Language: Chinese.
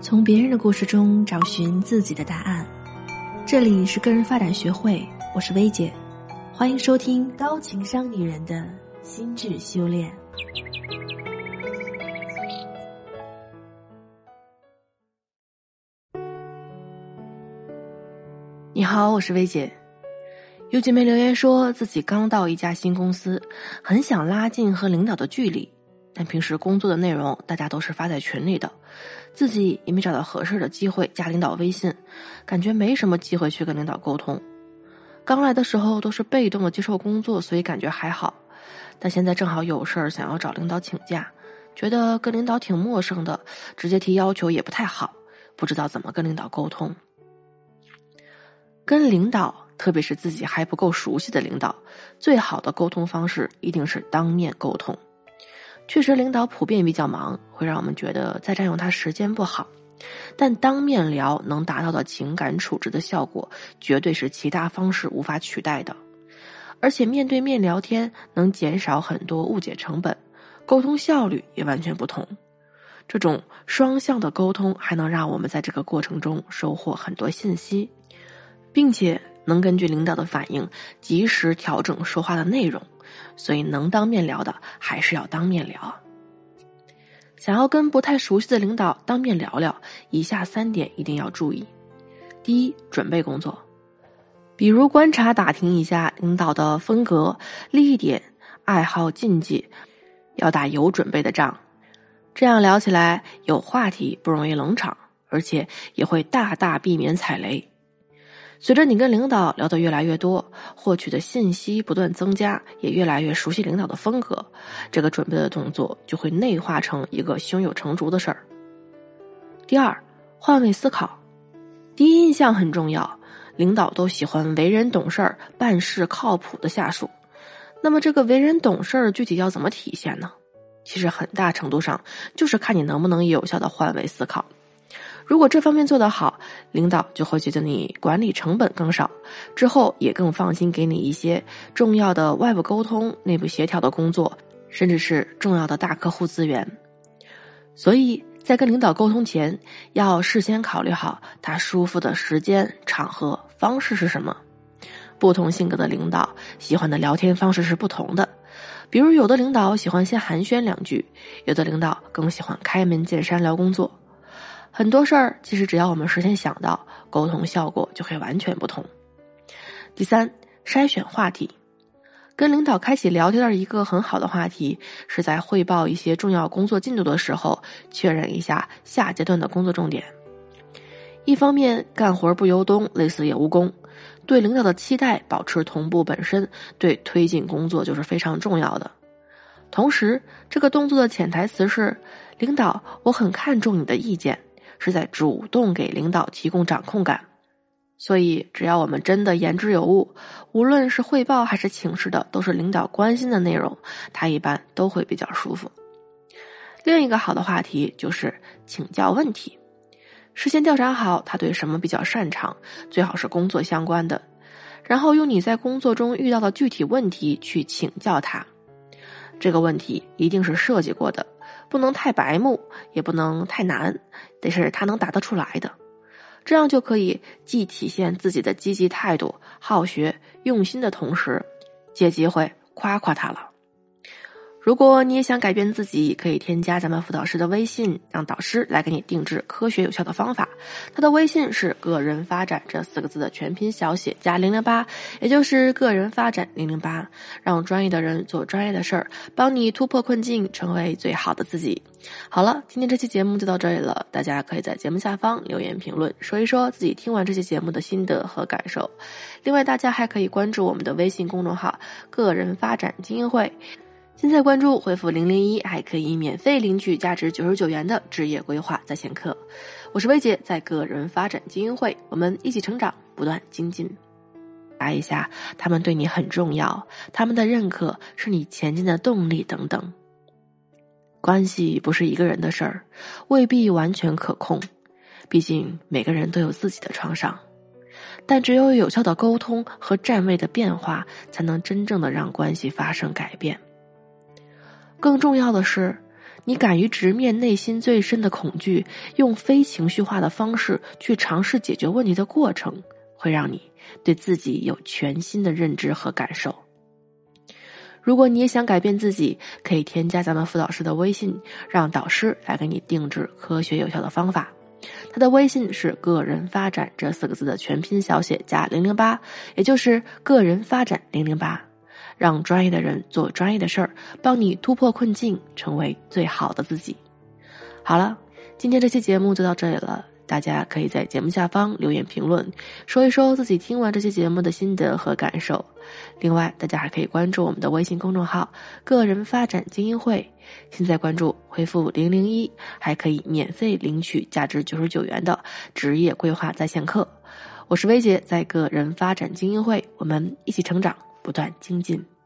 从别人的故事中找寻自己的答案。这里是个人发展学会，我是薇姐，欢迎收听高情商女人的心智修炼。你好，我是薇姐。有姐妹留言说自己刚到一家新公司，很想拉近和领导的距离。但平时工作的内容大家都是发在群里的，自己也没找到合适的机会加领导微信，感觉没什么机会去跟领导沟通。刚来的时候都是被动的接受工作，所以感觉还好。但现在正好有事儿想要找领导请假，觉得跟领导挺陌生的，直接提要求也不太好，不知道怎么跟领导沟通。跟领导，特别是自己还不够熟悉的领导，最好的沟通方式一定是当面沟通。确实，领导普遍比较忙，会让我们觉得再占用他时间不好。但当面聊能达到的情感处置的效果，绝对是其他方式无法取代的。而且面对面聊天能减少很多误解成本，沟通效率也完全不同。这种双向的沟通还能让我们在这个过程中收获很多信息，并且能根据领导的反应及时调整说话的内容。所以，能当面聊的还是要当面聊。想要跟不太熟悉的领导当面聊聊，以下三点一定要注意：第一，准备工作，比如观察打听一下领导的风格、利益点、爱好、禁忌，要打有准备的仗，这样聊起来有话题，不容易冷场，而且也会大大避免踩雷。随着你跟领导聊得越来越多，获取的信息不断增加，也越来越熟悉领导的风格，这个准备的动作就会内化成一个胸有成竹的事儿。第二，换位思考，第一印象很重要，领导都喜欢为人懂事儿、办事靠谱的下属。那么，这个为人懂事儿具体要怎么体现呢？其实很大程度上就是看你能不能有效的换位思考。如果这方面做得好，领导就会觉得你管理成本更少，之后也更放心给你一些重要的外部沟通、内部协调的工作，甚至是重要的大客户资源。所以在跟领导沟通前，要事先考虑好他舒服的时间、场合、方式是什么。不同性格的领导喜欢的聊天方式是不同的，比如有的领导喜欢先寒暄两句，有的领导更喜欢开门见山聊工作。很多事儿，其实只要我们事先想到，沟通效果就会完全不同。第三，筛选话题，跟领导开启聊天的一个很好的话题，是在汇报一些重要工作进度的时候，确认一下下阶段的工作重点。一方面，干活不由东，累死也无功；对领导的期待保持同步，本身对推进工作就是非常重要的。同时，这个动作的潜台词是：领导，我很看重你的意见。是在主动给领导提供掌控感，所以只要我们真的言之有物，无论是汇报还是请示的都是领导关心的内容，他一般都会比较舒服。另一个好的话题就是请教问题，事先调查好他对什么比较擅长，最好是工作相关的，然后用你在工作中遇到的具体问题去请教他。这个问题一定是设计过的。不能太白目，也不能太难，得是他能答得出来的，这样就可以既体现自己的积极态度、好学用心的同时，借机会夸夸他了。如果你也想改变自己，可以添加咱们辅导师的微信，让导师来给你定制科学有效的方法。他的微信是“个人发展”这四个字的全拼小写加零零八，也就是“个人发展零零八”，让专业的人做专业的事儿，帮你突破困境，成为最好的自己。好了，今天这期节目就到这里了，大家可以在节目下方留言评论，说一说自己听完这期节目的心得和感受。另外，大家还可以关注我们的微信公众号“个人发展精英会”。现在关注回复零零一，还可以免费领取价值九十九元的职业规划在线课。我是薇姐，在个人发展精英会，我们一起成长，不断精进。答一下，他们对你很重要，他们的认可是你前进的动力等等。关系不是一个人的事儿，未必完全可控，毕竟每个人都有自己的创伤。但只有有效的沟通和站位的变化，才能真正的让关系发生改变。更重要的是，你敢于直面内心最深的恐惧，用非情绪化的方式去尝试解决问题的过程，会让你对自己有全新的认知和感受。如果你也想改变自己，可以添加咱们辅导师的微信，让导师来给你定制科学有效的方法。他的微信是“个人发展”这四个字的全拼小写加零零八，也就是“个人发展零零八”。让专业的人做专业的事儿，帮你突破困境，成为最好的自己。好了，今天这期节目就到这里了。大家可以在节目下方留言评论，说一说自己听完这期节目的心得和感受。另外，大家还可以关注我们的微信公众号“个人发展精英会”，现在关注回复零零一，还可以免费领取价值九十九元的职业规划在线课。我是薇姐，在个人发展精英会，我们一起成长。不断精进。